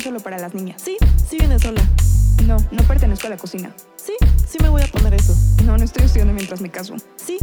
es solo para las niñas. Sí, sí viene sola. No, no pertenezco a la cocina. Sí, sí me voy a poner eso. No, no estoy estudiando mientras me caso. Sí,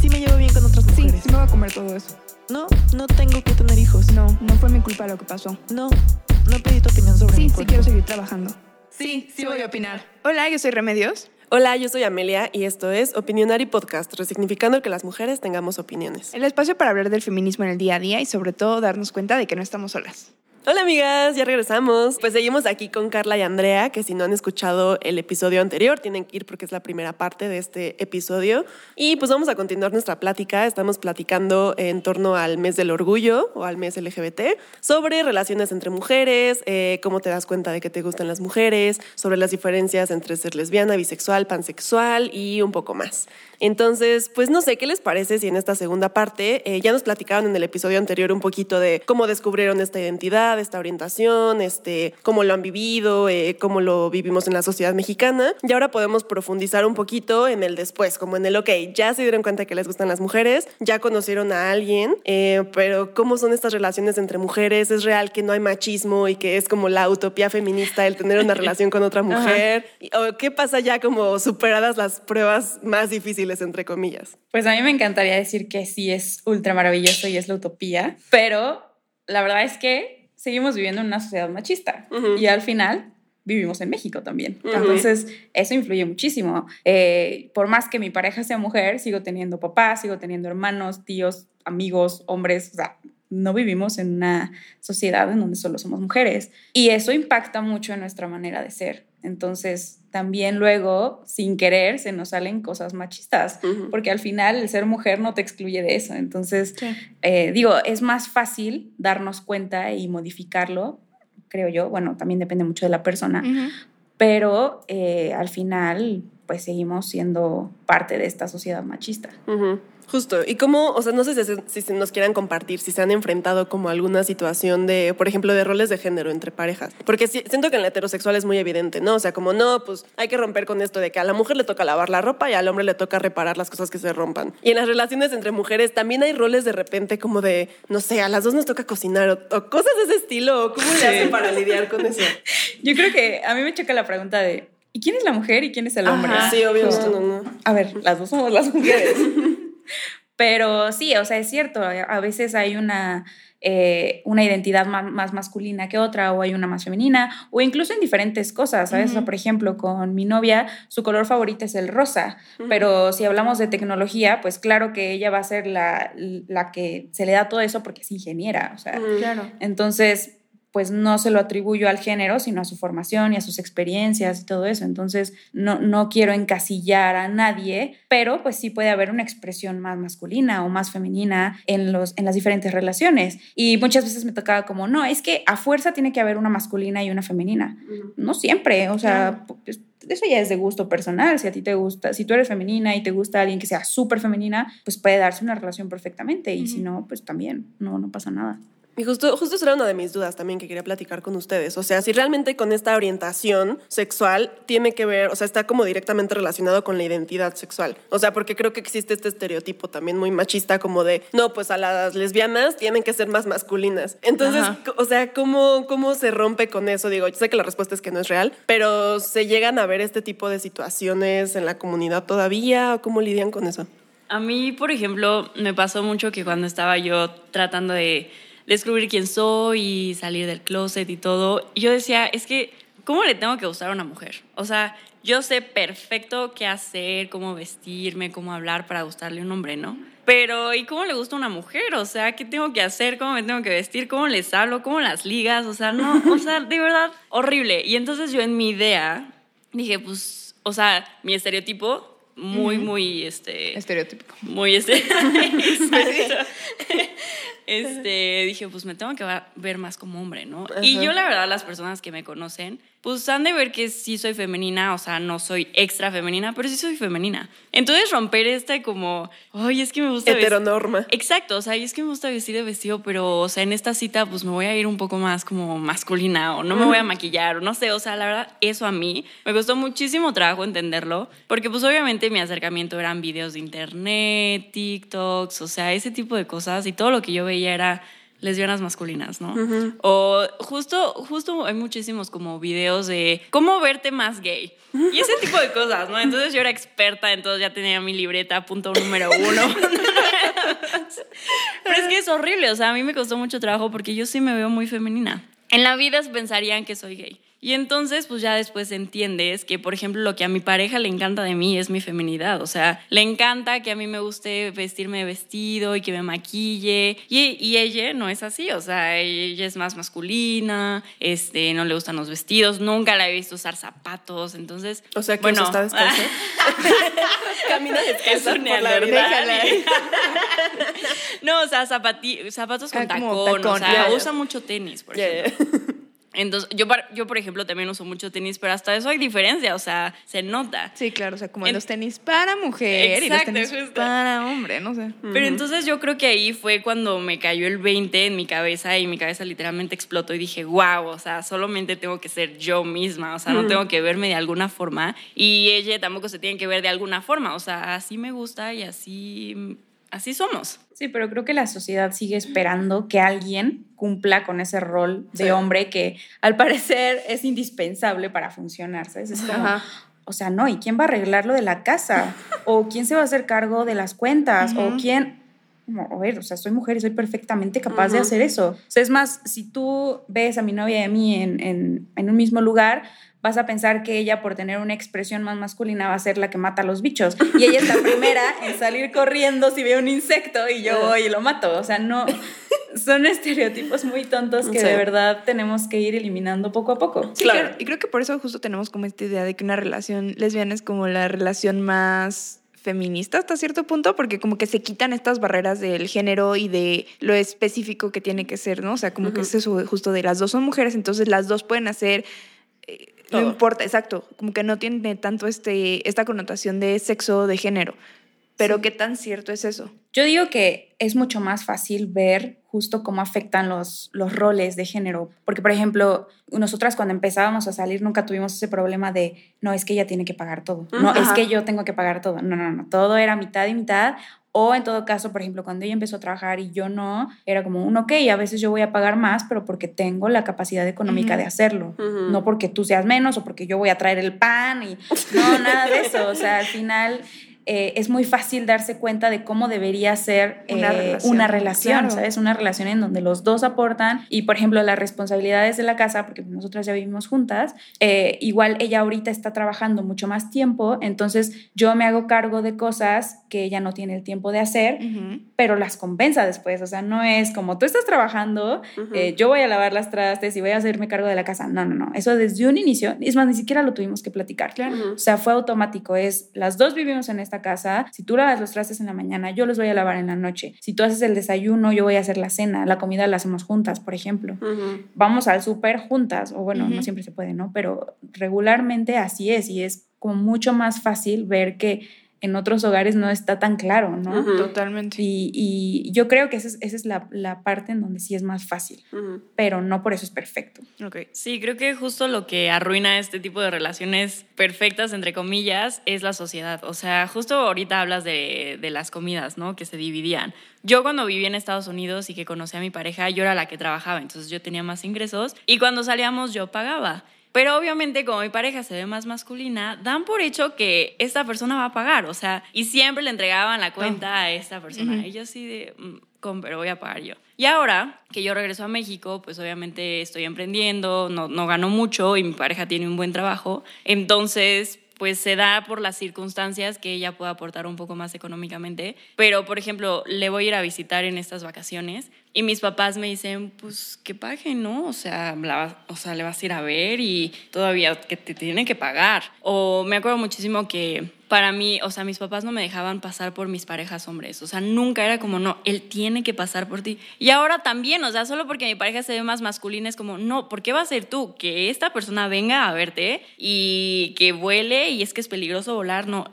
sí me llevo bien con otras Sí, mujeres. sí me voy a comer todo eso. No, no tengo que tener hijos. No, no fue mi culpa lo que pasó. No, no pedí tu opinión sobre Sí, mi sí quiero seguir trabajando. Sí, sí voy a opinar. Hola, yo soy Remedios. Hola, yo soy Amelia y esto es Opinionary Podcast, resignificando que las mujeres tengamos opiniones. El espacio para hablar del feminismo en el día a día y sobre todo darnos cuenta de que no estamos solas. Hola amigas, ya regresamos. Pues seguimos aquí con Carla y Andrea, que si no han escuchado el episodio anterior, tienen que ir porque es la primera parte de este episodio. Y pues vamos a continuar nuestra plática. Estamos platicando en torno al mes del orgullo o al mes LGBT, sobre relaciones entre mujeres, eh, cómo te das cuenta de que te gustan las mujeres, sobre las diferencias entre ser lesbiana, bisexual, pansexual y un poco más. Entonces, pues no sé, ¿qué les parece si en esta segunda parte eh, ya nos platicaron en el episodio anterior un poquito de cómo descubrieron esta identidad, esta orientación, este, cómo lo han vivido, eh, cómo lo vivimos en la sociedad mexicana? Y ahora podemos profundizar un poquito en el después, como en el, ok, ya se dieron cuenta que les gustan las mujeres, ya conocieron a alguien, eh, pero ¿cómo son estas relaciones entre mujeres? ¿Es real que no hay machismo y que es como la utopía feminista el tener una relación con otra mujer? ¿O qué pasa ya como superadas las pruebas más difíciles, entre comillas? Pues a mí me encantaría decir que sí es ultra maravilloso y es la utopía, pero la verdad es que seguimos viviendo en una sociedad machista y al final vivimos en México también. Entonces, eso influye muchísimo. Eh, por más que mi pareja sea mujer, sigo teniendo papás, sigo teniendo hermanos, tíos, amigos, hombres, o sea, no vivimos en una sociedad en donde solo somos mujeres. Y eso impacta mucho en nuestra manera de ser. Entonces, también luego, sin querer, se nos salen cosas machistas, porque al final el ser mujer no te excluye de eso. Entonces, eh, digo, es más fácil darnos cuenta y modificarlo, creo yo. Bueno, también depende mucho de la persona, pero eh, al final, pues seguimos siendo parte de esta sociedad machista. Justo. ¿Y cómo, o sea, no sé si, si- si nos quieran compartir, si se han enfrentado como alguna situación de, por ejemplo, de roles de género entre parejas? Porque sí- siento que en la heterosexual es muy evidente, ¿no? O sea, como no, pues hay que romper con esto de que a la mujer le toca lavar la ropa y al hombre le toca reparar las cosas que se rompan. Y en las relaciones entre mujeres también hay roles de repente como de, no sé, a las dos nos toca cocinar o, o cosas de ese estilo. o ¿Cómo le hacen para lidiar con eso? Yo creo que a mí me choca la pregunta de, ¿y quién es la mujer y quién es el hombre? Ajá. Sí, obvio, no, no. A ver, las dos somos las mujeres. Pero sí, o sea, es cierto, a veces hay una, eh, una identidad más, más masculina que otra, o hay una más femenina, o incluso en diferentes cosas, ¿sabes? O sea, Ujú. por ejemplo, con mi novia, su color favorito es el rosa, pero si hablamos de tecnología, pues claro que ella va a ser la, la que se le da todo eso porque es ingeniera, o sea. Claro. entonces, pues no se lo atribuyo al género, sino a su formación y a sus experiencias y todo eso. Entonces, no, no quiero encasillar a nadie, pero pues sí puede haber una expresión más masculina o más femenina en, los, en las diferentes relaciones. Y muchas veces me tocaba como, no, es que a fuerza tiene que haber una masculina y una femenina. No siempre, o sea, pues, eso ya es de gusto personal. Si a ti te gusta, si tú eres femenina y te gusta alguien que sea súper femenina, pues puede darse una relación perfectamente. Y si no, pues también, no, no pasa nada. Y justo, justo esa era una de mis dudas también que quería platicar con ustedes. O sea, si realmente con esta orientación sexual tiene que ver, o sea, está como directamente relacionado con la identidad sexual. O sea, porque creo que existe este estereotipo también muy machista como de, no, pues a las lesbianas tienen que ser más masculinas. Entonces, Ajá. o sea, ¿cómo, ¿cómo se rompe con eso? Digo, yo sé que la respuesta es que no es real, pero ¿se llegan a ver este tipo de situaciones en la comunidad todavía o cómo lidian con eso? A mí, por ejemplo, me pasó mucho que cuando estaba yo tratando de descubrir quién soy y salir del closet y todo, yo decía, es que, ¿cómo le tengo que gustar a una mujer? O sea, yo sé perfecto qué hacer, cómo vestirme, cómo hablar para gustarle a un hombre, ¿no? Pero, ¿y cómo le gusta a una mujer? O sea, ¿qué tengo que hacer? ¿Cómo me tengo que vestir? ¿Cómo les hablo? ¿Cómo las ligas? O sea, no, o sea, de verdad, horrible. Y entonces yo en mi idea dije, pues, o sea, mi estereotipo, muy, muy, este Estereotípico. muy este. Este, dije, pues me tengo que va- ver más como hombre, ¿no? Y yo, la verdad, las personas que me conocen, pues han de ver que sí soy femenina, o sea, no soy extra femenina, pero sí soy femenina. Entonces, romper este como, ay, es que me gusta Heteronorma. Exacto, o sea, y es que me gusta vestir de vestido, pero, o sea, en esta cita, pues me voy a ir un poco más como masculina, o no me voy a maquillar, o no sé, o sea, la verdad, eso a mí me costó muchísimo trabajo entenderlo, porque, pues, obviamente mi acercamiento eran videos de internet, TikToks, o sea, ese tipo de cosas, y todo lo que yo veía era lesbianas masculinas, ¿no? O justo, justo hay muchísimos como videos de cómo verte más gay. Y ese tipo de cosas, ¿no? Entonces yo era experta, entonces ya tenía mi libreta, punto número uno. Pero es que es horrible, o sea, a mí me costó mucho trabajo porque yo sí me veo muy femenina. En la vida pensarían que soy gay. Y entonces, pues ya después entiendes que, por ejemplo, lo que a mi pareja le encanta de mí es mi feminidad. O sea, le encanta que a mí me guste vestirme de vestido y que me maquille. Y, y ella no es así. O sea, ella es más masculina, este, no le gustan los vestidos, nunca la he visto usar zapatos. Entonces, O sea, que bueno, está descalzo. Camina por la vida. no, o sea, zapati- zapatos con Ah, como tacón, o tacón, sea, usa mucho tenis, por Ya, ejemplo. Entonces, yo, par- yo, por ejemplo, también uso mucho tenis, pero hasta eso hay diferencia, o sea, se nota. Sí, claro, o sea, como En- los tenis para mujer y los Exacto, tenis justo. para hombre, no sé. Pero entonces yo creo que ahí fue cuando me cayó el 20 en mi cabeza y mi cabeza literalmente explotó y dije, wow, o sea, solamente tengo que ser yo misma, o sea, no tengo que verme de alguna forma y ella tampoco se tiene que ver de alguna forma, o sea, así me gusta y así, así somos. Sí, pero creo que la sociedad sigue esperando que alguien cumpla con ese rol de Sí. hombre que al parecer es indispensable para funcionar, ¿sabes? Es como, Ajá. o sea, no, ¿y quién va a arreglar lo de la casa? ¿O quién se va a hacer cargo de las cuentas? ¿O quién...? Como, a ver, o sea, soy mujer y soy perfectamente capaz de hacer eso. O sea, es más, si tú ves a mi novia y a mí en, en, en un mismo lugar, vas a pensar que ella, por tener una expresión más masculina, va a ser la que mata a los bichos. Y ella es la primera en salir corriendo si ve un insecto y yo voy y lo mato. O sea, no. Son estereotipos muy tontos que Sí. de verdad tenemos que ir eliminando poco a poco. Sí, Claro. claro. Y creo que por eso justo tenemos como esta idea de que una relación lesbiana es como la relación más feminista hasta cierto punto, porque como que se quitan estas barreras del género y de lo específico que tiene que ser, ¿no? O sea, como que es eso justo de las dos son mujeres, entonces las dos pueden hacer... no importa, exacto, como que no tiene tanto este, esta connotación de sexo, de género. Pero ¿qué tan cierto es eso? Yo digo que es mucho más fácil ver justo cómo afectan los, los roles de género. Porque, por ejemplo, nosotras cuando empezábamos a salir nunca tuvimos ese problema de, no, es que ella tiene que pagar todo. No, es que yo tengo que pagar todo. No, no, no. Todo era mitad y mitad. O en todo caso, por ejemplo, cuando ella empezó a trabajar y yo no, era como un, ok, a veces yo voy a pagar más, pero porque tengo la capacidad económica de hacerlo. No porque tú seas menos o porque yo voy a traer el pan y no, nada de eso. O sea, al final eh, es muy fácil darse cuenta de cómo debería ser eh, Una relación, una relación, claro. ¿sabes? Una relación en donde los dos aportan y, por ejemplo, las responsabilidades de la casa, porque nosotras ya vivimos juntas, eh, igual ella ahorita está trabajando mucho más tiempo, entonces yo me hago cargo de cosas que ella no tiene el tiempo de hacer, pero las compensa después, o sea, no es como tú estás trabajando, eh, yo voy a lavar las trastes y voy a hacerme cargo de la casa, no, no, no, eso desde un inicio, es más, ni siquiera lo tuvimos que platicar. Claro. O sea, fue automático, es las dos vivimos en esta casa, si tú lavas los trastes en la mañana, yo los voy a lavar en la noche, si tú haces el desayuno, yo voy a hacer la cena, la comida la hacemos juntas, por ejemplo. Vamos al súper juntas, o bueno, no siempre se puede, ¿no? Pero regularmente así es y es como mucho más fácil ver que en otros hogares no está tan claro, ¿no? Ujú. Totalmente. Y, y yo creo que esa es, esa es la, la parte en donde sí es más fácil, Ujú. pero no por eso es perfecto. Ok. Sí, creo que justo lo que arruina este tipo de relaciones perfectas, entre comillas, es la sociedad. O sea, justo ahorita hablas de, de las comidas, ¿no? Que se dividían. Yo cuando viví en Estados Unidos y que conocí a mi pareja, yo era la que trabajaba, entonces yo tenía más ingresos y cuando salíamos yo pagaba. Pero obviamente como mi pareja se ve más masculina, dan por hecho que esta persona va a pagar, o sea, y siempre le entregaban la cuenta a esta persona. Ujú. Y yo así de, "Mm, pero voy a pagar yo. Y ahora que yo regreso a México, pues obviamente estoy emprendiendo, no, no gano mucho y mi pareja tiene un buen trabajo. Entonces, pues se da por las circunstancias que ella pueda aportar un poco más económicamente. Pero, por ejemplo, le voy a ir a visitar en estas vacaciones y mis papás me dicen, pues que pague, ¿no? O sea, o sea, le vas a ir a ver y todavía que te tienen que pagar. O me acuerdo muchísimo que para mí, o sea, mis papás no me dejaban pasar por mis parejas hombres. O sea, nunca era como, no, él tiene que pasar por ti. Y ahora también, o sea, solo porque mi pareja se ve más masculina es como, no, ¿por qué va a ser tú? Que esta persona venga a verte y que vuele y es que es peligroso volar, no.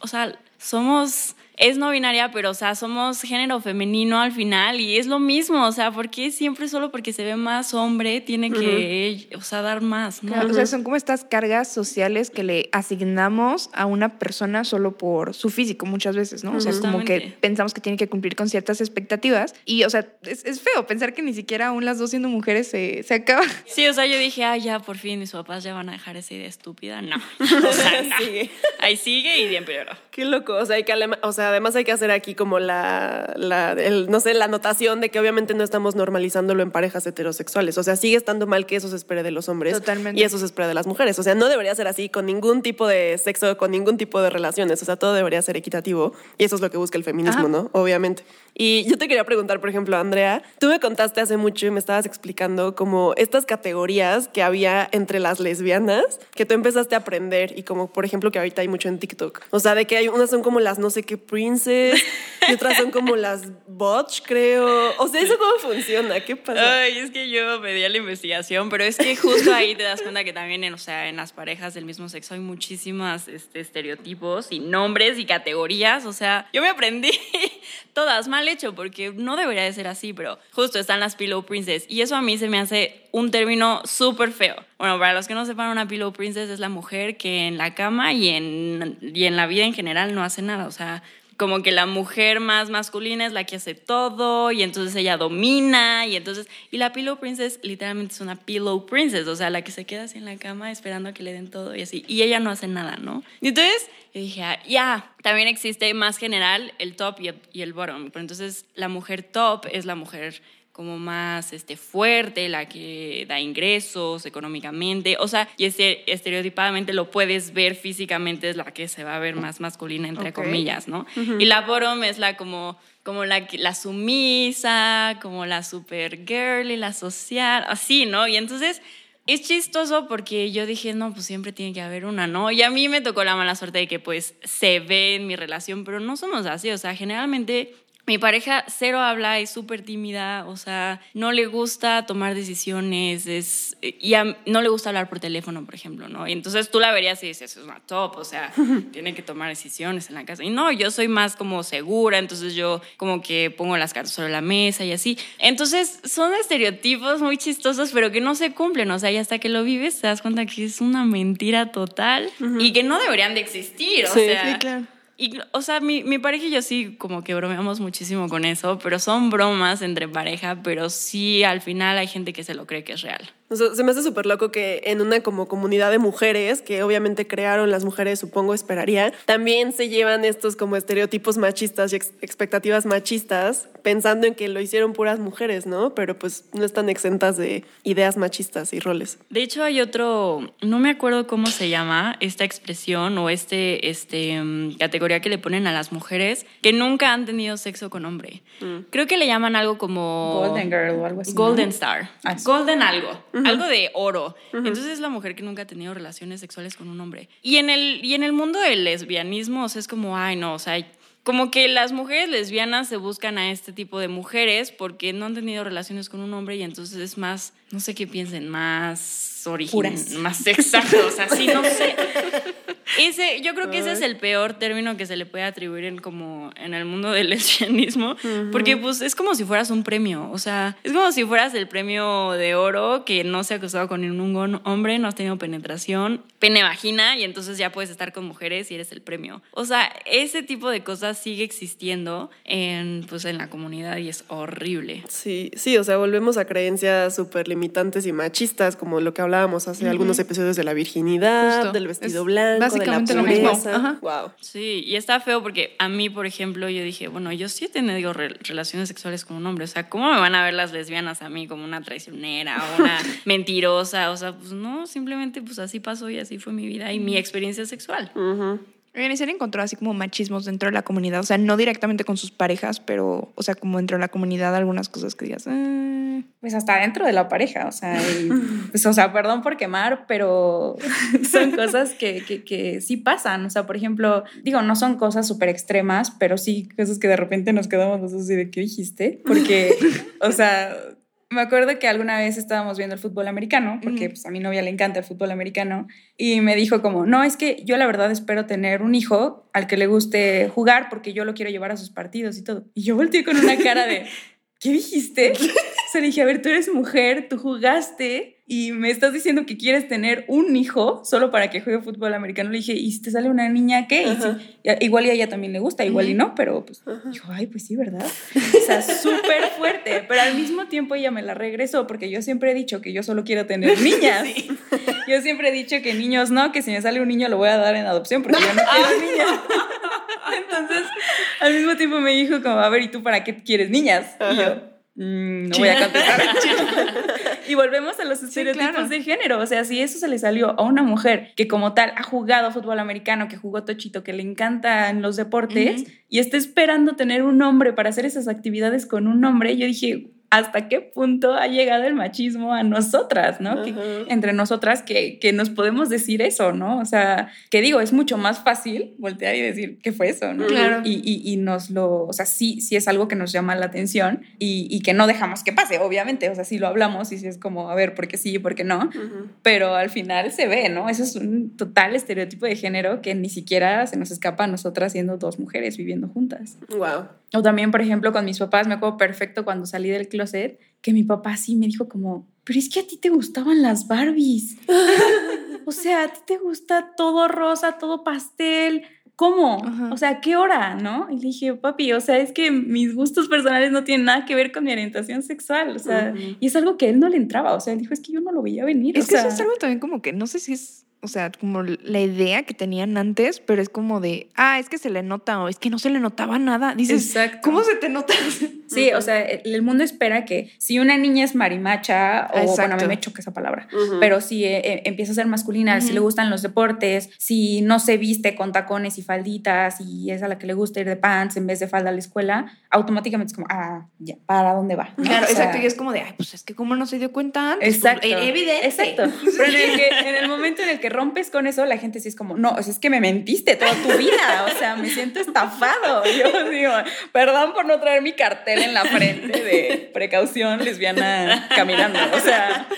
O sea, somos es no binaria, pero, o sea, somos género femenino al final y es lo mismo, o sea, porque siempre solo porque se ve más hombre tiene que, o sea, dar más, ¿no? Claro, O sea, son como estas cargas sociales que le asignamos a una persona solo por su físico muchas veces, ¿no? O sea, es como que pensamos que tiene que cumplir con ciertas expectativas y, o sea, es, es feo pensar que ni siquiera aún las dos siendo mujeres se, se acaba. Sí, o sea, yo dije, ah, ya, por fin mis papás ya van a dejar esa idea estúpida. No, o sea, no. Sigue. Ahí sigue y bien peor. Qué loco, o sea, hay que, o sea, además hay que hacer aquí como la, la el, no sé, la anotación de que obviamente no estamos normalizándolo en parejas heterosexuales, o sea, sigue estando mal que eso se espere de los hombres Totalmente. y eso se espera de las mujeres, o sea, no debería ser así con ningún tipo de sexo, con ningún tipo de relaciones, o sea, todo debería ser equitativo y eso es lo que busca el feminismo, Ajá. ¿no? Obviamente. Y yo te quería preguntar, por ejemplo, Andrea, tú me contaste hace mucho y me estabas explicando como estas categorías que había entre las lesbianas que tú empezaste a aprender y como, por ejemplo, que ahorita hay mucho en TikTok. O sea, de que hay unas son como las no sé qué princess y otras son como las botch, creo. O sea, ¿eso cómo funciona? ¿Qué pasa? Ay, es que yo a la investigación, pero es que justo ahí te das cuenta que también, en, o sea, en las parejas del mismo sexo hay muchísimas este, estereotipos y nombres y categorías. O sea, yo me aprendí todas mal hecho porque no debería de ser así, pero justo están las pillow princess y eso a mí se me hace un término súper feo. Bueno, para los que no sepan, una pillow princess es la mujer que en la cama y en, y en la vida en general no hace nada. O sea, como que la mujer más masculina es la que hace todo y entonces ella domina y entonces y la pillow princess literalmente es una pillow princess, o sea, la que se queda así en la cama esperando a que le den todo y así y ella no hace nada, ¿no? Y entonces yo dije, ah, ya, también existe más general el top y el, y el bottom, pero entonces la mujer top es la mujer como más este, fuerte, la que da ingresos económicamente, o sea, y este, estereotipadamente lo puedes ver físicamente, es la que se va a ver más masculina, entre Ok. comillas, ¿no? Y la bottom es la como, como la, la sumisa, como la super girly, la social, así, ¿no? Y entonces... Es chistoso porque yo dije, no, pues siempre tiene que haber una, ¿no? Y a mí me tocó la mala suerte de que pues se ve en mi relación, pero no somos así, o sea, generalmente mi pareja cero habla, es súper tímida, o sea, no le gusta tomar decisiones, es, y a- no le gusta hablar por teléfono, por ejemplo, ¿no? Y entonces tú la verías y dices, es una top, o sea, tiene que tomar decisiones en la casa. Y no, yo soy más como segura, entonces yo como que pongo las cartas sobre la mesa y así. Entonces son estereotipos muy chistosos, pero que no se cumplen, o sea, y hasta que lo vives te das cuenta que es una mentira total y que no deberían de existir, o Sí, sea. sí, claro. Y, o sea, mi, mi pareja y yo sí como que bromeamos muchísimo con eso, pero son bromas entre pareja, pero sí al final hay gente que se lo cree que es real. O sea, se me hace súper loco que en una como comunidad de mujeres, que obviamente crearon las mujeres, supongo, esperaría, también se llevan estos como estereotipos machistas y ex- expectativas machistas, pensando en que lo hicieron puras mujeres, ¿no? Pero pues no están exentas de ideas machistas y roles. De hecho, hay otro, no me acuerdo cómo se llama esta expresión o este, este mm, categoría que le ponen a las mujeres que nunca han tenido sexo con hombre. Creo que le llaman algo como Golden Girl o algo así. ¿no? Golden Star. Ah, sí. Golden algo. Algo de oro. Entonces es la mujer que nunca ha tenido relaciones sexuales con un hombre. Y en el, y en el mundo del lesbianismo, o sea, es como, ay, no, o sea, como que las mujeres lesbianas se buscan a este tipo de mujeres porque no han tenido relaciones con un hombre y entonces es más, no sé qué piensen, más origen, Puras. más exacto, o sea, sí, no sé. Ese, yo creo que ese es el peor término que se le puede atribuir en como en el mundo del lesbianismo, porque pues es como si fueras un premio, o sea, es como si fueras el premio de oro que no se ha acostado con ningún hombre, no has tenido penetración, pene vagina y entonces ya puedes estar con mujeres y eres el premio. O sea, ese tipo de cosas sigue existiendo en pues en la comunidad y es horrible. Sí, sí, o sea, volvemos a creencias súper limitantes y machistas, como lo que hablábamos hace algunos episodios de la virginidad, Justo. del vestido Es blanco, básicamente de lo la mismo. Ajá. Wow. Sí, y está feo porque a mí, por ejemplo, yo dije, bueno, yo sí he tenido re- relaciones sexuales con un hombre, o sea, ¿cómo me van a ver las lesbianas a mí como una traicionera o una mentirosa? O sea, pues no, simplemente pues así pasó y así fue mi vida y mi experiencia sexual. Oigan, ¿y se han encontrado así como machismos dentro de la comunidad? O sea, no directamente con sus parejas, pero, o sea, como dentro de la comunidad algunas cosas que digas, "Ah". Pues hasta dentro de la pareja, o sea, y, pues, o sea, perdón por quemar, pero son cosas que, que, que sí pasan. O sea, por ejemplo, digo, no son cosas súper extremas, pero sí cosas que de repente nos quedamos así de qué dijiste, porque, o sea, me acuerdo que alguna vez estábamos viendo el fútbol americano, porque pues, a mi novia le encanta el fútbol americano, y me dijo como, no, es que yo la verdad espero tener un hijo al que le guste jugar porque yo lo quiero llevar a sus partidos y todo. Y yo volteé con una cara de, ¿qué dijiste? O sea, le dije, a ver, tú eres mujer, tú jugaste y me estás diciendo que quieres tener un hijo solo para que juegue fútbol americano. Le dije, ¿y si te sale una niña qué? Y si- igual y a ella también le gusta, igual y no, pero pues dijo, ay, pues sí, ¿verdad? O sea, súper fuerte, pero al mismo tiempo ella me la regresó porque yo siempre he dicho que yo solo quiero tener niñas. Yo siempre he dicho que niños no, que si me sale un niño lo voy a dar en adopción porque yo no quiero niñas. Entonces, al mismo tiempo me dijo como, a ver, ¿y tú para qué quieres niñas? Y yo, "Mm, no voy a contestar. y volvemos a los estereotipos claro. de género. O sea, si eso se le salió a una mujer que como tal ha jugado fútbol americano, que jugó tochito, que le encantan los deportes y está esperando tener un hombre para hacer esas actividades con un hombre, yo dije, ¿hasta qué punto ha llegado el machismo a nosotras, no? Que- Ajá. entre nosotras que, que nos podemos decir eso, ¿no? O sea, que digo, es mucho más fácil voltear y decir, ¿qué fue eso, no? Claro. Y, y, y nos lo, o sea, sí, sí es algo que nos llama la atención y, y que no dejamos que pase, obviamente, o sea, sí lo hablamos y sí es como, a ver, ¿por qué sí y por qué no? Ujú. Pero al final se ve, ¿no? Eso es un total estereotipo de género que ni siquiera se nos escapa a nosotras siendo dos mujeres viviendo juntas. Wow. O también, por ejemplo, con mis papás, me acuerdo perfecto cuando salí del closet, que mi papá sí me dijo como, pero es que a ti te gustaban las Barbies. o sea, a ti te gusta todo rosa, todo pastel. ¿Cómo? Ajá. O sea, ¿a qué hora? ¿No? Y le dije, papi, o sea, es que mis gustos personales no tienen nada que ver con mi orientación sexual. O sea, y es algo que él no le entraba. O sea, él dijo, es que yo no lo veía venir. Es o que sea, eso es algo también como que no sé si es, o sea, como la idea que tenían antes, pero es como de, ah, es que se le nota o es que no se le notaba nada. Dices, Exacto. ¿cómo se te nota? Sí, o sea, el, el mundo espera que si una niña es marimacha, o bueno, a mí me choca esa palabra, pero si eh, eh, empieza a ser masculina, si le gustan los deportes, si no se viste con tacones y falditas y es a la que le gusta ir de pants en vez de falda a la escuela, automáticamente es como, ah, ya, ¿para dónde va? ¿no? Claro, O sea, exacto. Y es como de, ay, pues es que cómo no se dio cuenta antes. Exacto. Pues, evidente. Exacto. Pero en el, que, en el momento en el que rompes con eso, la gente sí es como, no, o sea, es que me mentiste toda tu vida. O sea, me siento estafado. Yo digo, perdón por no traer mi cartel en la frente de precaución lesbiana caminando. O sea,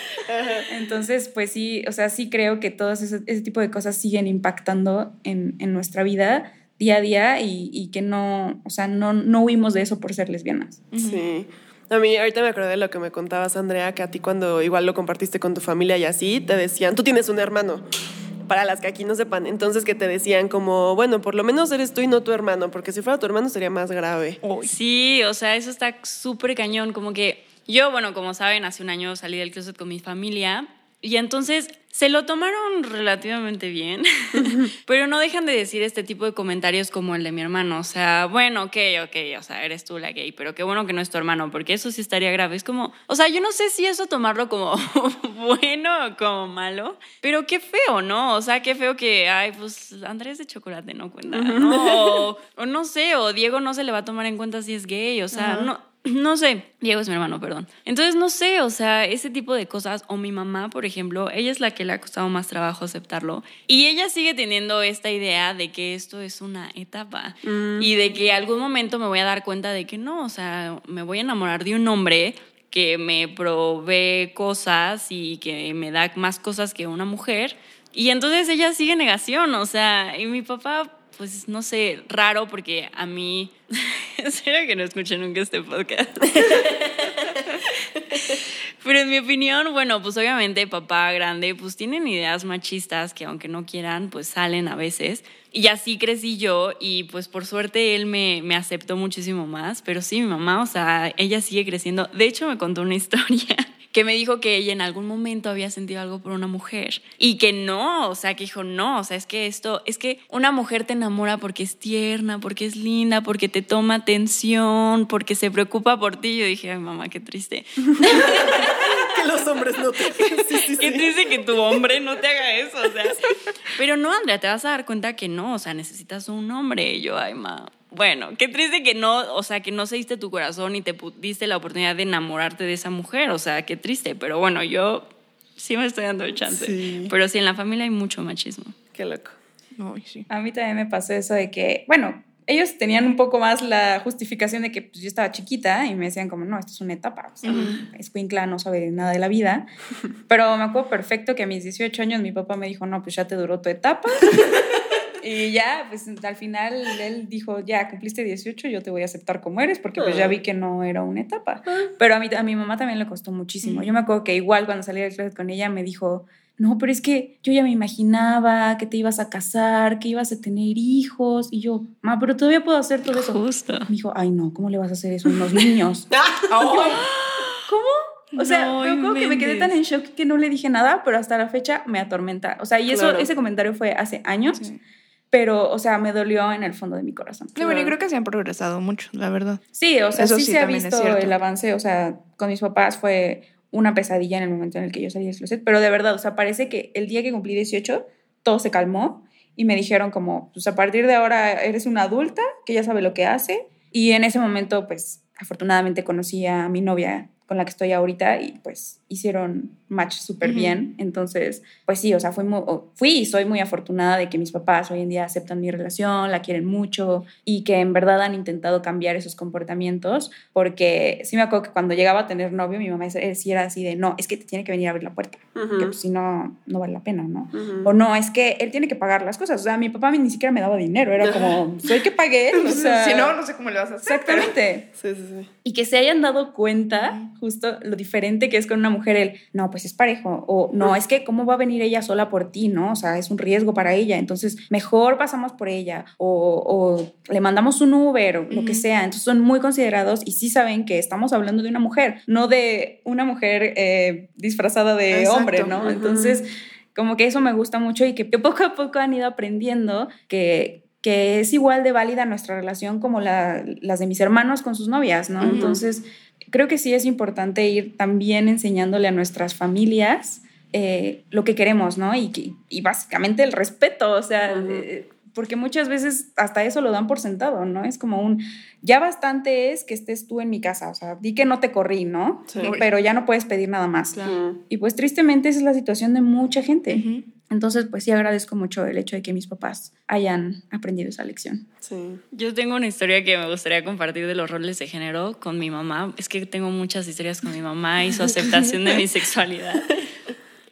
entonces, pues sí, o sea, sí creo que todos ese, ese tipo de cosas siguen impactando en, en nuestra vida día a día y, y que no, o sea, no, no huimos de eso por ser lesbianas. Sí. A mí ahorita me acordé de lo que me contabas, Andrea, que a ti cuando igual lo compartiste con tu familia y así, te decían, tú tienes un hermano, para las que aquí no sepan, entonces que te decían como, bueno, por lo menos eres tú y no tu hermano, porque si fuera tu hermano sería más grave. Sí, o sea, eso está súper cañón. Como que yo, bueno, como saben, hace un año salí del closet con mi familia y entonces se lo tomaron relativamente bien, pero no dejan de decir este tipo de comentarios como el de mi hermano. O sea, bueno, ok, ok, o sea, eres tú la gay, pero qué bueno que no es tu hermano, porque eso sí estaría grave. Es como, o sea, yo no sé si eso tomarlo como bueno o como malo, pero qué feo, ¿no? O sea, qué feo que, ay, pues Andrés de chocolate no cuenta, ¿no? O, o no sé, o Diego no se le va a tomar en cuenta si es gay, o sea, no. No sé, Diego es mi hermano, perdón. Entonces, no sé, o sea, ese tipo de cosas, o mi mamá, por ejemplo, ella es la que le ha costado más trabajo aceptarlo, y ella sigue teniendo esta idea de que esto es una etapa, y de que algún momento me voy a dar cuenta de que no, o sea, me voy a enamorar de un hombre que me provee cosas y que me da más cosas que una mujer, y entonces ella sigue negación, o sea, y mi papá pues no sé, raro porque a mí, espero que no escuchen nunca este podcast. Pero en mi opinión, bueno, pues obviamente papá grande, pues tienen ideas machistas que aunque no quieran, pues salen a veces. Y así crecí yo y pues por suerte él me, me aceptó muchísimo más. Pero sí, mi mamá, o sea, ella sigue creciendo. De hecho, me contó una historia que me dijo que ella en algún momento había sentido algo por una mujer y que no, o sea, que dijo, no, o sea, es que esto, es que una mujer te enamora porque es tierna, porque es linda, porque te toma atención, porque se preocupa por ti. Yo dije, ay, mamá, qué triste. que los hombres no te... Sí, sí, Qué sí. triste que tu hombre no te haga eso, o sea. Pero no, Andrea, te vas a dar cuenta que no, o sea, necesitas un hombre. Y yo, ay, ma. Bueno, qué triste que no, o sea, que no se diste tu corazón y te diste la oportunidad de enamorarte de esa mujer, o sea, qué triste. Pero bueno, yo sí me estoy dando el chance. Sí. Pero sí, en la familia hay mucho machismo. Qué loco. Ay, sí. A mí también me pasó eso de que, bueno, ellos tenían un poco más la justificación de que pues, yo estaba chiquita y me decían como, no, esto es una etapa, o sea, Escuincla no sabe nada de la vida. Pero me acuerdo perfecto que a mis 18 años mi papá me dijo, no, pues ya te duró tu etapa. y ya, pues al final él dijo, ya cumpliste 18, yo te voy a aceptar como eres, porque pues ya vi que no era una etapa. Pero a, mí, a mi mamá también le costó muchísimo. Yo me acuerdo que igual cuando salí del closet con ella me dijo, no, pero es que yo ya me imaginaba que te ibas a casar, que ibas a tener hijos. Y yo, ma, pero todavía puedo hacer todo eso. Justo. Me dijo, ay, no, ¿cómo le vas a hacer eso a unos niños? ¿Cómo? O sea, No me acuerdo que me quedé tan en shock que no le dije nada, pero hasta la fecha me atormenta. O sea, y eso, Claro. ese comentario fue hace años, Sí. Pero, o sea, me dolió en el fondo de mi corazón. No, bueno, yo creo que se han progresado mucho, la verdad. Sí, o sea, Eso sí, sí se ha visto el avance, o sea, con mis papás fue una pesadilla en el momento en el que yo salí del closet, pero de verdad, o sea, parece que el día que cumplí 18, todo se calmó y me dijeron como, pues a partir de ahora eres una adulta que ya sabe lo que hace y en ese momento, pues, afortunadamente conocí a mi novia con la que estoy ahorita y pues hicieron match súper Ujú. bien. Entonces, pues sí, o sea, fui, muy- fui y soy muy afortunada de que mis papás hoy en día aceptan mi relación, la quieren mucho y que en verdad han intentado cambiar esos comportamientos, porque sí me acuerdo que cuando llegaba a tener novio, mi mamá decía era así de, no, es que te tiene que venir a abrir la puerta, Ujú. que pues si no, no vale la pena, ¿no? Ujú. O no, es que él tiene que pagar las cosas. O sea, mi papá ni siquiera me daba dinero, era como, soy que pague él. O sea, si no, no sé cómo le vas a hacer. pero- Exactamente. Sí, sí, sí. Y que se hayan dado cuenta justo lo diferente que es con una mujer el, no, pues es parejo, o no, es que cómo va a venir ella sola por ti, ¿no? O sea, es un riesgo para ella, entonces mejor pasamos por ella, o, o le mandamos un Uber, o lo que sea. Entonces son muy considerados y sí saben que estamos hablando de una mujer, no de una mujer eh, disfrazada de Exacto. hombre, ¿no? Entonces, como que eso me gusta mucho y que, poco a poco han ido aprendiendo que, que es igual de válida nuestra relación como la- las de mis hermanos con sus novias, ¿no? Entonces, creo que sí es importante ir también enseñándole a nuestras familias eh, lo que queremos, ¿no? Y, básicamente el respeto, o sea, eh, porque muchas veces hasta eso lo dan por sentado, ¿no? Es como un, ya bastante es que estés tú en mi casa, o sea, di que no te corrí, ¿no? Sí. Pero ya no puedes pedir nada más. Ujú. Y pues tristemente esa es la situación de mucha gente. Ujú. Entonces, pues sí agradezco mucho el hecho de que mis papás hayan aprendido esa lección. Sí. Yo tengo una historia que me gustaría compartir de los roles de género con mi mamá. Es que tengo muchas historias con mi mamá y su aceptación de mi sexualidad.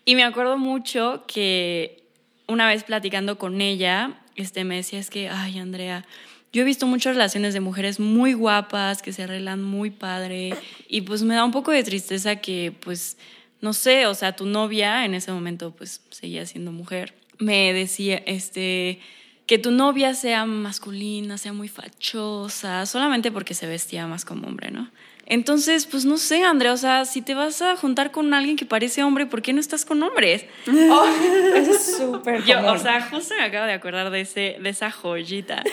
Y me acuerdo mucho que una vez platicando con ella, este, me decía, es que, ay, Andrea, yo he visto muchas relaciones de mujeres muy guapas, que se arreglan muy padre, y pues me da un poco de tristeza que, pues, no sé, o sea, tu novia en ese momento, pues, seguía siendo mujer, me decía, este, que tu novia sea masculina, sea muy fachosa, solamente porque se vestía más como hombre, ¿no? Entonces, pues no sé, Andrea, o sea, si te vas a juntar con alguien que parece hombre, ¿por qué no estás con hombres? Eso es súper Yo, común. o sea, justo me acabo de acordar de, ese, de esa joyita.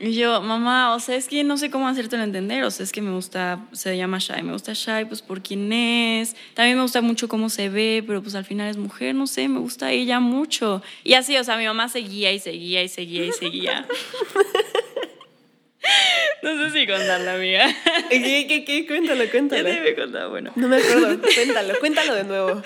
Y yo, mamá, o sea, es que no sé cómo hacértelo entender. O sea, es que me gusta, se llama Shai, me gusta Shai, pues por quién es. También me gusta mucho cómo se ve, pero pues al final es mujer, no sé, me gusta ella mucho. Y así, o sea, mi mamá seguía y seguía y seguía y seguía. No sé si contarla, amiga. ¿Qué, qué, qué? Cuéntalo, Ya cuéntalo. te había contado, bueno. No me acuerdo. Cuéntalo, cuéntalo de nuevo.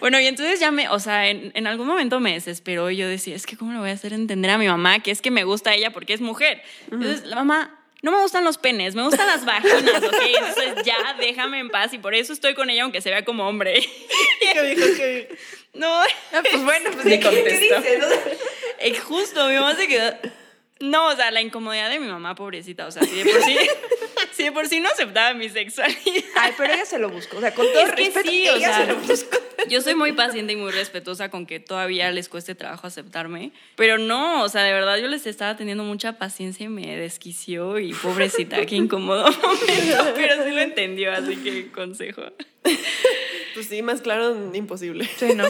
Bueno, y entonces ya me, o sea, en, en algún momento me desesperó y yo decía, es que cómo le voy a hacer entender a mi mamá que es que me gusta ella porque es mujer. Entonces, la mamá, no me gustan los penes, me gustan las vaginas, ¿ok? Entonces ya déjame en paz y por eso estoy con ella aunque se vea como hombre. ¿Qué dijo? ¿Qué dijo? No, Ah, pues bueno, pues Ni ¿qué- ¿qué contestó. dices? eh, justo, mi mamá se quedó... No, o sea, la incomodidad de mi mamá, pobrecita, o sea, si de por sí, si de por sí no aceptaba mi sexualidad. Ay, pero ella se lo buscó. O sea, con todo Es que respeto, sí, o ella sea, se lo buscó. yo soy muy paciente y muy respetuosa con que todavía les cueste trabajo aceptarme, pero no, o sea, de verdad yo les estaba teniendo mucha paciencia y me desquició y pobrecita, qué incómodo momento, pero sí lo entendió, así que consejo. Pues sí, más claro, imposible. Sí, no.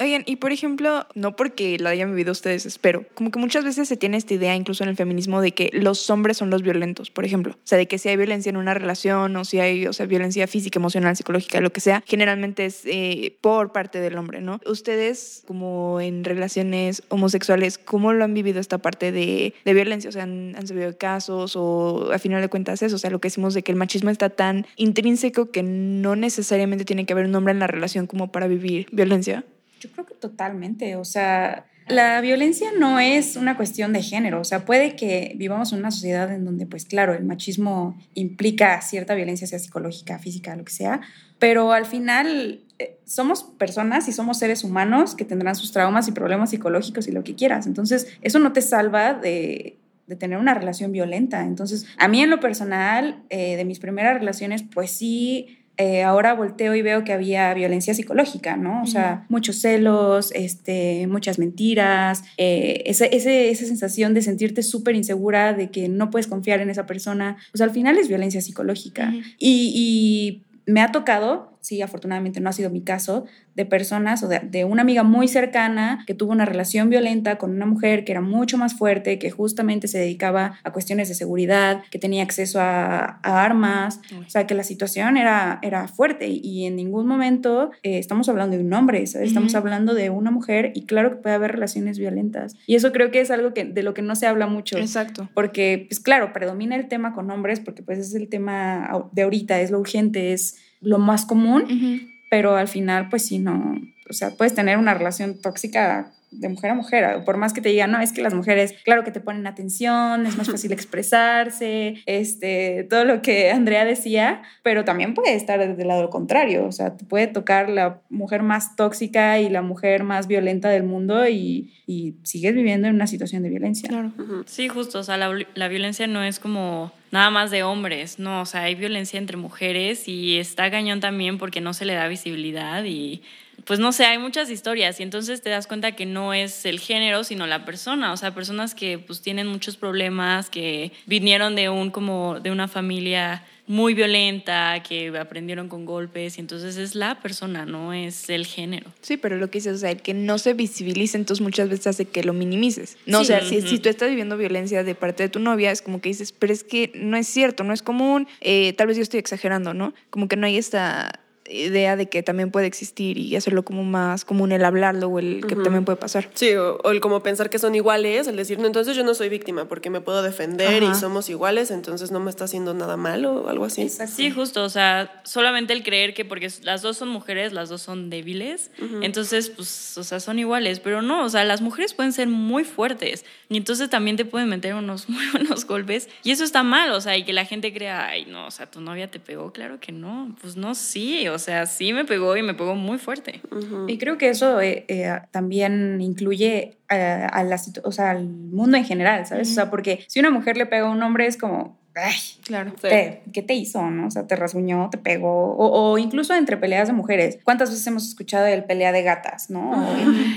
Oigan, y por ejemplo, no porque la hayan vivido ustedes, espero, como que muchas veces se tiene esta idea, incluso en el feminismo, de que los hombres son los violentos, por ejemplo. O sea, de que si hay violencia en una relación o si hay, o sea, violencia física, emocional, psicológica, lo que sea, generalmente es eh, por parte del hombre, ¿no? Ustedes, como en relaciones homosexuales, ¿cómo lo han vivido esta parte de, de violencia? O sea, ¿han, han sabido casos o a final de cuentas eso? O sea, lo que decimos de que el machismo está tan intrínseco que no necesariamente tiene que haber un hombre en la relación como para vivir violencia. Yo creo que totalmente, o sea, La violencia no es una cuestión de género, o sea, puede que vivamos en una sociedad en donde, pues claro, el machismo implica cierta violencia, sea psicológica, física, lo que sea, pero al final eh, somos personas y somos seres humanos que tendrán sus traumas y problemas psicológicos y lo que quieras. Entonces, eso no te salva de, de tener una relación violenta. Entonces, a mí en lo personal, eh, de mis primeras relaciones, pues sí eh, ahora volteo y veo que había violencia psicológica, ¿no? O sea, muchos celos, este, muchas mentiras, eh, esa, esa sensación de sentirte súper insegura, de que no puedes confiar en esa persona. O sea, al final es violencia psicológica. y, y me ha tocado, sí, afortunadamente no ha sido mi caso, de personas o de, una amiga muy cercana que tuvo una relación violenta con una mujer que era mucho más fuerte, que justamente se dedicaba a cuestiones de seguridad, que tenía acceso a, armas, o sea, que la situación era, era fuerte y, en ningún momento eh, estamos hablando de un hombre, estamos hablando de una mujer y claro que puede haber relaciones violentas. Y eso creo que es algo que, de lo que no se habla mucho. Exacto. Porque, pues claro, predomina el tema con hombres porque pues es el tema de ahorita, es lo urgente, es lo más común, pero al final, pues sí, no, o sea, puedes tener una relación tóxica de mujer a mujer, por más que te digan, no, es que las mujeres, claro que te ponen atención, es más fácil expresarse, este, todo lo que Andrea decía, pero también puede estar del lado contrario, o sea, te puede tocar la mujer más tóxica y la mujer más violenta del mundo y, y sigues viviendo en una situación de violencia. Claro. Sí, justo, o sea, la, la violencia no es como nada más de hombres, no, o sea, hay violencia entre mujeres y está cañón también porque no se le da visibilidad y pues no sé, hay muchas historias y entonces te das cuenta que no es el género, sino la persona, o sea, personas que pues tienen muchos problemas, que vinieron de un como de una familia muy violenta, que aprendieron con golpes, y entonces es la persona, no es el género. Sí, pero lo que dices, o sea, el que no se visibilice, entonces muchas veces hace que lo minimices. No, o sea, si, si, tú estás viviendo violencia de parte de tu novia, es como que dices, pero es que no es cierto, no es común, eh, tal vez yo estoy exagerando, ¿no? Como que no hay esta idea de que también puede existir y hacerlo como más común el hablarlo o el que también puede pasar. Sí, o, el como pensar que son iguales, el decir, no, entonces yo no soy víctima porque me puedo defender y somos iguales, entonces no me está haciendo nada malo o algo así. Sí, justo, o sea, solamente el creer que porque las dos son mujeres, las dos son débiles, entonces, pues, o sea, son iguales, pero no, o sea, las mujeres pueden ser muy fuertes y entonces también te pueden meter unos muy buenos golpes y eso está mal, o sea, y que la gente crea, ay, no, o sea, tu novia te pegó, claro que no, pues no, sí, o sea, sí me pegó y me pegó muy fuerte. Y creo que eso eh, eh, también incluye eh, a, la, o sea, al mundo en general, ¿sabes? O sea, porque si una mujer le pega a un hombre es como, ay, claro. ¿qué te hizo? ¿no? O sea, te rasguñó, te pegó. O, incluso entre peleas de mujeres. ¿Cuántas veces hemos escuchado el pelea de gatas, no?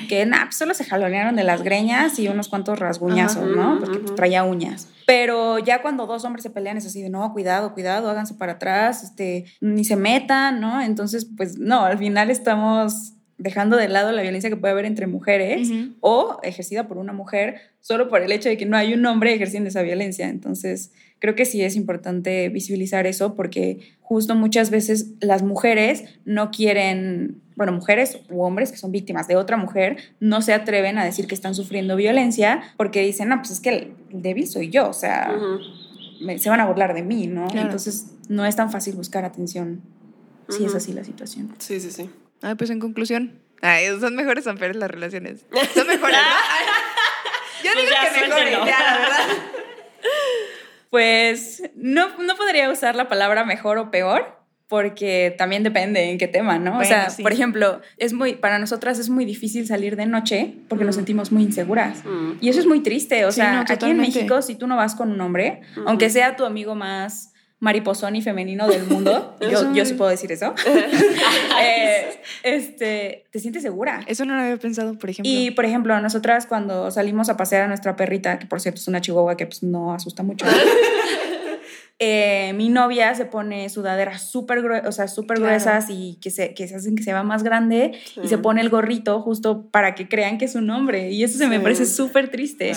Que nah, pues, solo se jalonearon de las greñas y unos cuantos rasguñazos, ¿no? Porque pues, traía uñas. Pero ya cuando dos hombres se pelean es así de, no, cuidado, cuidado, háganse para atrás, este, ni se metan, ¿no? Entonces, pues no, al final estamos dejando de lado la violencia que puede haber entre mujeres o ejercida por una mujer solo por el hecho de que no hay un hombre ejerciendo esa violencia. Entonces, creo que sí es importante visibilizar eso porque justo muchas veces las mujeres no quieren, bueno, mujeres u hombres que son víctimas de otra mujer, no se atreven a decir que están sufriendo violencia porque dicen, no, pues es que el débil soy yo, o sea, se van a burlar de mí, ¿no? Entonces, no es tan fácil buscar atención si es así la situación. Sí, sí, sí. Ay, pues en conclusión, ay, son mejores son peores las relaciones. Son mejores. Yo pues digo que mejores, ya, la verdad. Pues no, no podría usar la palabra mejor o peor, porque también depende en qué tema, ¿no? o sea, por ejemplo, es muy, para nosotras es muy difícil salir de noche porque nos sentimos muy inseguras. Y eso es muy triste. O sea, aquí en México, si tú no vas con un hombre, aunque sea tu amigo más mariposón y femenino del mundo. yo, yo sí puedo decir eso. Eh, este, te sientes segura. Eso no lo había pensado, por ejemplo. Y, por ejemplo, nosotras cuando salimos a pasear a nuestra perrita, que por cierto es una chihuahua que pues, no asusta mucho. Eh, mi novia se pone sudaderas súper o sea, gruesas y que se, que se hacen que se va más grande y se pone el gorrito justo para que crean que es un hombre. Y eso se me parece súper triste.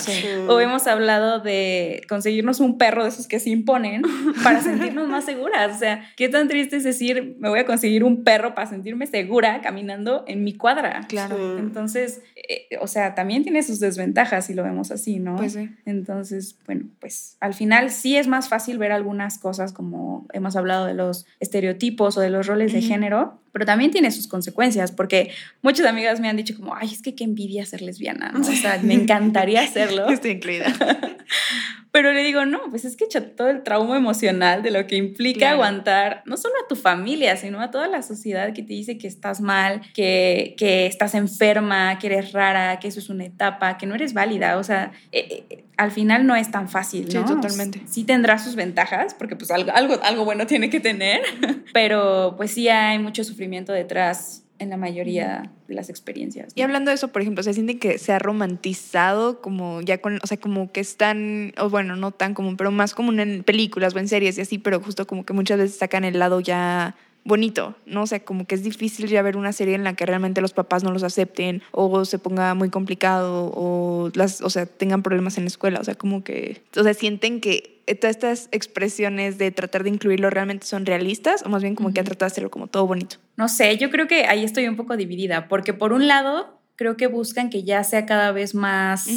O hemos hablado de conseguirnos un perro de esos que se imponen para sentirnos más seguras. O sea, qué tan triste es decir, me voy a conseguir un perro para sentirme segura caminando en mi cuadra. Claro. Entonces, eh, o sea, también tiene sus desventajas si lo vemos así, ¿no? Pues sí. Entonces, bueno, pues al final sí es más fácil ver algún algunas cosas como hemos hablado de los estereotipos o de los roles de género, pero también tiene sus consecuencias, porque muchas amigas me han dicho como, ay, es que qué envidia ser lesbiana, ¿no? O sea, me encantaría hacerlo. Estoy incluida. Pero le digo, no, pues es que todo el trauma emocional de lo que implica aguantar no solo a tu familia, sino a toda la sociedad que te dice que estás mal, que, que estás enferma, que eres rara, que eso es una etapa, que no eres válida. O sea, eh, eh, al final no es tan fácil, ¿no? Sí, totalmente. Sí tendrá sus ventajas, porque pues algo, algo, algo bueno tiene que tener, pero pues sí hay mucho sufrimiento detrás en la mayoría de las experiencias. Y hablando de eso, por ejemplo, ¿se siente que se ha romantizado como ya con, o sea, como que es tan, o bueno, no tan común, pero más común en películas o en series y así, pero justo como que muchas veces sacan el lado ya bonito, ¿no? O sea, como que es difícil ya ver una serie en la que realmente los papás no los acepten o se ponga muy complicado o, las, o sea, tengan problemas en la escuela, o sea, como que, o sea, sienten que todas estas expresiones de tratar de incluirlo realmente son realistas o más bien como que han tratado de hacerlo como todo bonito. No sé, yo creo que ahí estoy un poco dividida, porque por un lado creo que buscan que ya sea cada vez más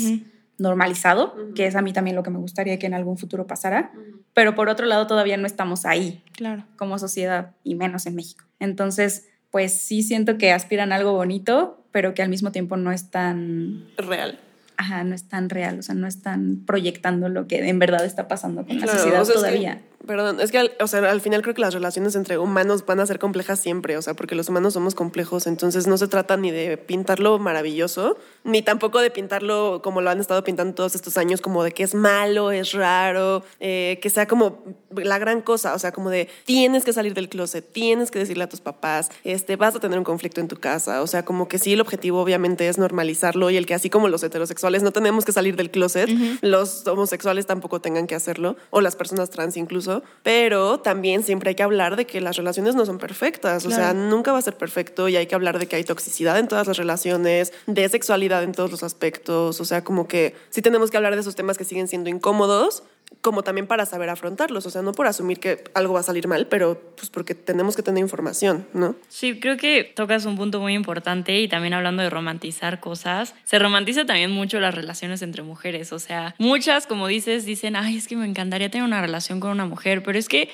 normalizado, que es a mí también lo que me gustaría que en algún futuro pasara, pero por otro lado todavía no estamos ahí claro. como sociedad y menos en México. Entonces, pues sí siento que aspiran a algo bonito, pero que al mismo tiempo no es tan real. Ajá, no es tan real, o sea, no están proyectando lo que en verdad está pasando con la sociedad todavía. Perdón, es que al, o sea, al final creo que las relaciones entre humanos van a ser complejas siempre, o sea, porque los humanos somos complejos, entonces no se trata ni de pintarlo maravilloso, ni tampoco de pintarlo como lo han estado pintando todos estos años, como de que es malo, es raro, eh, que sea como la gran cosa, o sea, como de tienes que salir del closet, tienes que decirle a tus papás, este, vas a tener un conflicto en tu casa, o sea, como que sí, el objetivo obviamente es normalizarlo y el que así como los heterosexuales no tenemos que salir del closet, los homosexuales tampoco tengan que hacerlo, o las personas trans incluso pero también siempre hay que hablar de que las relaciones no son perfectas, o sea, nunca va a ser perfecto y hay que hablar de que hay toxicidad en todas las relaciones, de sexualidad en todos los aspectos, o sea, como que sí tenemos que hablar de esos temas que siguen siendo incómodos, como también para saber afrontarlos, o sea, no por asumir que algo va a salir mal, pero pues porque tenemos que tener información, ¿no? Sí, creo que tocas un punto muy importante y también hablando de romantizar cosas, se romantiza también mucho las relaciones entre mujeres, o sea, muchas, como dices, dicen, ay, es que me encantaría tener una relación con una mujer, pero es que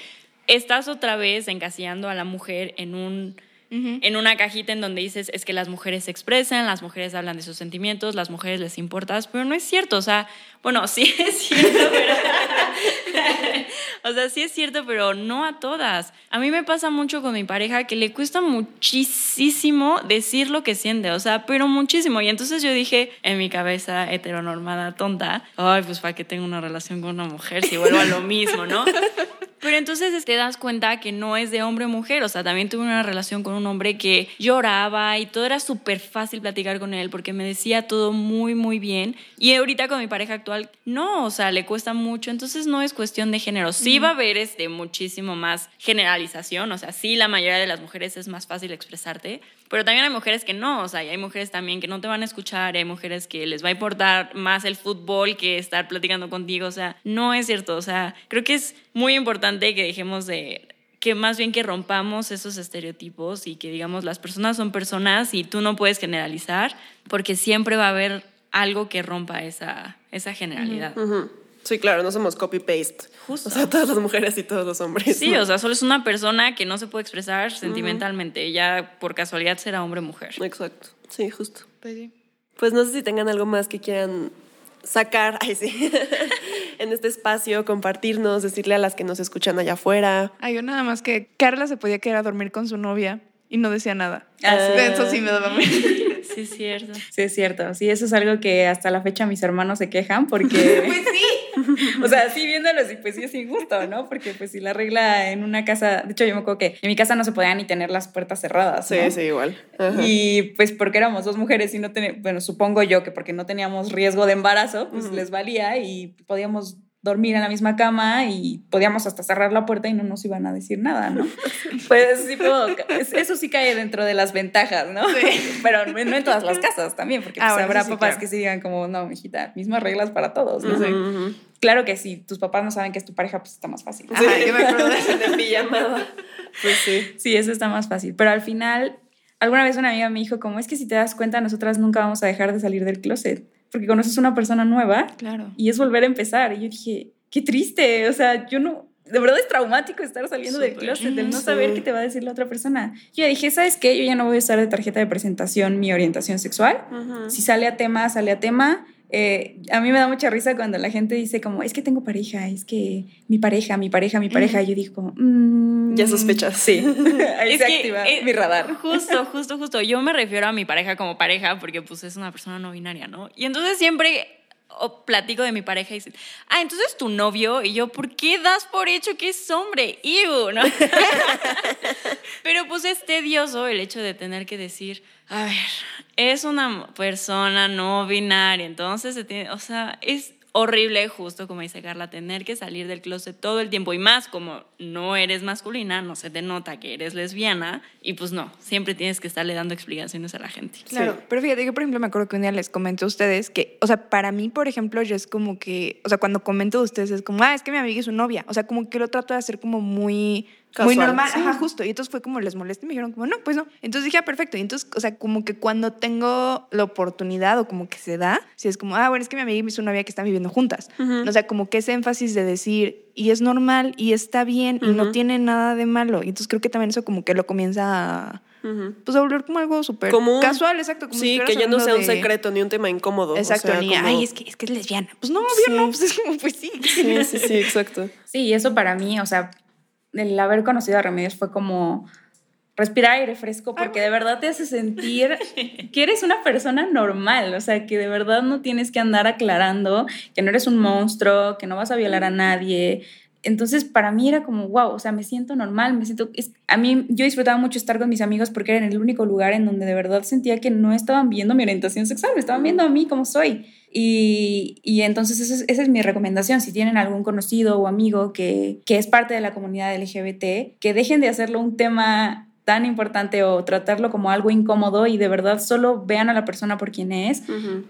estás otra vez encasillando a la mujer en un en una cajita en donde dices es que las mujeres se expresan, las mujeres hablan de sus sentimientos, las mujeres les importas, pero no es cierto, o sea, bueno, sí es cierto, pero o sea, sí es cierto, pero no a todas. A mí me pasa mucho con mi pareja que le cuesta muchísimo decir lo que siente, o sea, pero muchísimo. Y entonces yo dije en mi cabeza heteronormada tonta, ay, pues para qué tengo una relación con una mujer si vuelvo a lo mismo, ¿no? Pero entonces te das cuenta que no es de hombre o mujer, o sea, también tuve una relación con un hombre que lloraba y todo era súper fácil platicar con él porque me decía todo muy, muy bien. Y ahorita con mi pareja actual, no, o sea, le cuesta mucho, entonces no es cuestión de género. Sí va a haber este muchísimo más generalización, o sea, sí la mayoría de las mujeres es más fácil expresarte, pero también hay mujeres que no, o sea, hay mujeres también que no te van a escuchar, hay mujeres que les va a importar más el fútbol que estar platicando contigo, o sea, no es cierto, o sea, creo que es muy importante que dejemos de que más bien que rompamos esos estereotipos y que digamos las personas son personas y tú no puedes generalizar porque siempre va a haber algo que rompa esa, esa generalidad. Sí, claro, no somos copy-paste. Justo. O sea, todas las mujeres y todos los hombres. Sí, o sea, solo es una persona que no se puede expresar sentimentalmente. Ya por casualidad será hombre o mujer. Exacto. Sí, justo. Pues, pues no sé si tengan algo más que quieran sacar ay, sí, en este espacio, compartirnos, decirle a las que nos escuchan allá afuera. Ay, yo nada más que Carla se podía quedar a dormir con su novia y no decía nada. Ah, Eso sí me daba miedo. Sí, es cierto. Sí, es cierto. Sí, eso es algo que hasta la fecha mis hermanos se quejan porque... pues sí. o sea, sí viéndolo así, pues sí es injusto, ¿no? Porque pues si la regla en una casa... De hecho, yo me acuerdo que en mi casa no se podía ni tener las puertas cerradas, Sí, sí, igual. Y pues porque éramos dos mujeres y no teníamos... Bueno, supongo yo que porque no teníamos riesgo de embarazo, pues les valía y podíamos dormir en la misma cama y podíamos hasta cerrar la puerta y no nos iban a decir nada, ¿no? Pues sí, puedo, eso sí cae dentro de las ventajas, ¿no? Sí. Pero no en todas las casas también, porque pues, ah, habrá papás que se digan como, no, mijita, mismas reglas para todos, no sé. Claro que si tus papás no saben que es tu pareja, pues está más fácil. Sí, yo me acuerdo de pijamada. Pues sí. Sí, eso está más fácil. Pero al final, alguna vez una amiga me dijo como, es que si te das cuenta, nosotras nunca vamos a dejar de salir del closet porque conoces una persona nueva claro. y es volver a empezar. Y yo dije, qué triste, o sea, yo no, de verdad es traumático estar saliendo del Súper. closet, el no saber qué te va a decir la otra persona. Yo dije, ¿sabes qué? Yo ya no voy a usar de tarjeta de presentación mi orientación sexual. Ujú. Si sale a tema, sale a tema. Eh, a mí me da mucha risa cuando la gente dice como, es que tengo pareja, es que mi pareja, mi pareja, mi pareja. Y yo digo como, mm, Ya sospechas. Sí. Ahí Es se que, activa eh, mi radar. Justo, justo, justo. Yo me refiero a mi pareja como pareja porque pues es una persona no binaria, ¿no? Y entonces siempre o platico de mi pareja y dicen, ah, entonces tu novio. Y yo, ¿por qué das por hecho que es hombre? Iu, ¿no? Pero pues es tedioso el hecho de tener que decir, a ver, es una persona no binaria, entonces se tiene, o sea, es horrible, justo como dice Carla, tener que salir del closet todo el tiempo. Y más como no eres masculina, no se te nota que eres lesbiana y pues no, siempre tienes que estarle dando explicaciones a la gente. Claro, pero fíjate, yo por ejemplo me acuerdo que un día les comenté a ustedes que, o sea, para mí, por ejemplo, yo es como que, o sea, cuando comento de ustedes es como, ah, es que mi amiga es su novia, o sea, como que lo trato de hacer como muy... Muy Casual, normal, sí. ajá, justo. Y entonces fue como les molesté y me dijeron como, no, pues no. Entonces dije, ah, perfecto. Y entonces, o sea, como que cuando tengo la oportunidad o como que se da, si es como, ah, bueno, es que mi amiga y su novia que están viviendo juntas. O sea, como que ese énfasis de decir, y es normal, y está bien, y no tiene nada de malo. Y entonces creo que también eso como que lo comienza a pues a volver como algo súper casual, exacto. Como si Sí, que ya no sea un de- secreto ni un tema incómodo. o Exacto, sea, ni, como- ay, es que, es que es lesbiana. Pues no, obvio Sí. no, pues es como, pues sí. Sí, sí, sí, exacto. Sí, y eso para mí, o sea, el haber conocido a Remedios fue como respirar aire fresco porque de verdad te hace sentir que eres una persona normal, o sea, que de verdad no tienes que andar aclarando que no eres un monstruo, que no vas a violar a nadie. Entonces, para mí era como, wow, o sea, me siento normal, me siento... es- a mí, yo disfrutaba mucho estar con mis amigos porque era el único lugar en donde de verdad sentía que no estaban viendo mi orientación sexual, me estaban viendo a mí como soy. Y, y entonces esa es, esa es mi recomendación. Si tienen algún conocido o amigo que, que es parte de la comunidad LGBT, que dejen de hacerlo un tema tan importante o tratarlo como algo incómodo y de verdad solo vean a la persona por quien es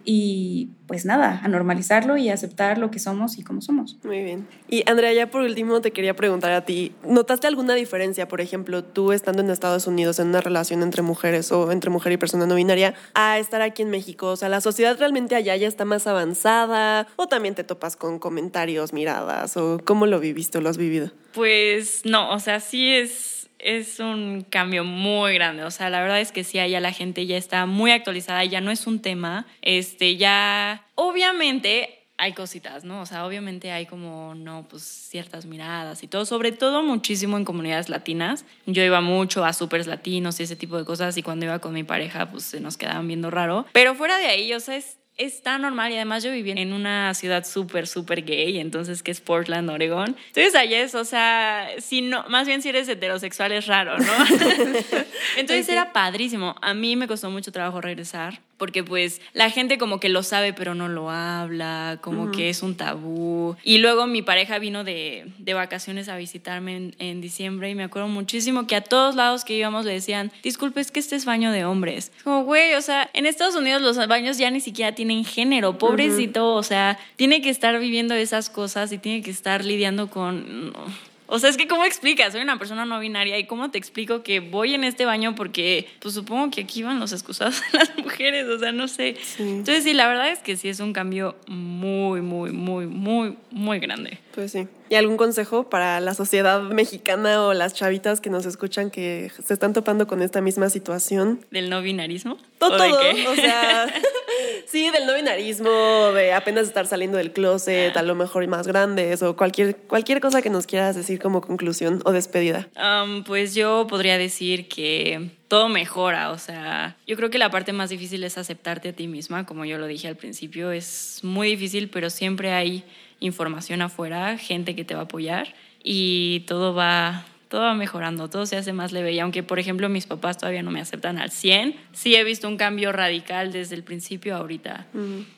y pues nada, a normalizarlo y aceptar lo que somos y cómo somos. Muy bien. Y Andrea, ya por último te quería preguntar a ti, ¿notaste alguna diferencia, por ejemplo, tú estando en Estados Unidos en una relación entre mujeres o entre mujer y persona no binaria, a estar aquí en México? O sea, ¿la sociedad realmente allá ya está más avanzada o también te topas con comentarios, miradas o cómo lo viviste o lo has vivido? Pues no, o sea, sí es, es un cambio muy grande. O sea, la verdad es que sí, allá la gente ya está muy actualizada, ya no es un tema. Este, ya, obviamente hay cositas, ¿no? O sea, obviamente hay como, no, pues ciertas miradas y todo, sobre todo muchísimo en comunidades latinas. Yo iba mucho a supers latinos y ese tipo de cosas y cuando iba con mi pareja, pues se nos quedaban viendo raro. Pero fuera de ahí, o sea, es, es tan normal y además yo viví en una ciudad súper, súper gay, entonces que es Portland, Oregón. Entonces allá es, o sea, si no, más bien si eres heterosexual es raro, ¿no? entonces era padrísimo. A mí me costó mucho trabajo regresar porque pues la gente como que lo sabe pero no lo habla, como que es un tabú. Y luego mi pareja vino de, de vacaciones a visitarme en, en diciembre y me acuerdo muchísimo que a todos lados que íbamos le decían, disculpe, es que este es baño de hombres. Como, güey, o sea, en Estados Unidos los baños ya ni siquiera tienen género, pobrecito, o sea, tiene que estar viviendo esas cosas y tiene que estar lidiando con... no. O sea, es que ¿cómo explicas? Soy una persona no binaria y ¿cómo te explico que voy en este baño porque pues supongo que aquí van los excusados de las mujeres, o sea, no sé. Entonces sí, la verdad es que sí es un cambio muy, muy, muy, muy, muy grande. Pues sí. ¿Y algún consejo para la sociedad mexicana o las chavitas que nos escuchan que se están topando con esta misma situación? ¿Del no binarismo? Todo, ¿O de todo, qué? o sea, sí, del no binarismo, de apenas estar saliendo del closet, a lo mejor más grandes, o cualquier, cualquier cosa que nos quieras decir como conclusión o despedida. Um, pues yo podría decir que todo mejora, o sea, yo creo que la parte más difícil es aceptarte a ti misma, como yo lo dije al principio, es muy difícil, pero siempre hay información afuera, gente que te va a apoyar y todo va todo va mejorando, todo se hace más leve y aunque por ejemplo mis papás todavía no me aceptan al 100, sí he visto un cambio radical desde el principio a ahorita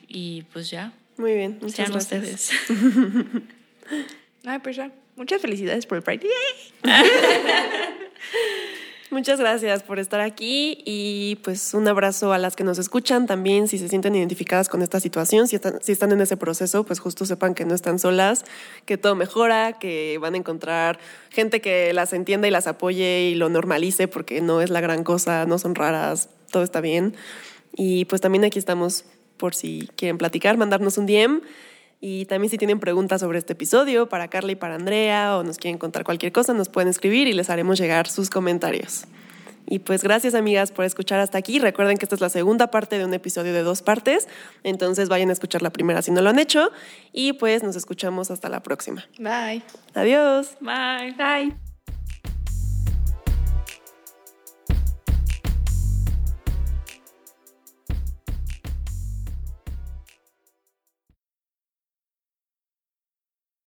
y pues ya, Muy bien, muchas sean gracias. ustedes. Ay, pues ya. Muchas felicidades por el Pride. Muchas gracias por estar aquí y pues un abrazo a las que nos escuchan también, si se sienten identificadas con esta situación, si están, si están en ese proceso, pues justo sepan que no están solas, que todo mejora, que van a encontrar gente que las entienda y las apoye y lo normalice porque no es la gran cosa, no son raras, todo está bien. Y pues también aquí estamos por si quieren platicar, mandarnos un DM. Y también si tienen preguntas sobre este episodio para Carla y para Andrea o nos quieren contar cualquier cosa, nos pueden escribir y les haremos llegar sus comentarios. Y pues gracias amigas por escuchar hasta aquí. Recuerden que esta es la segunda parte de un episodio de dos partes, entonces vayan a escuchar la primera si no lo han hecho y pues nos escuchamos hasta la próxima. Bye. Adiós. Bye. Bye.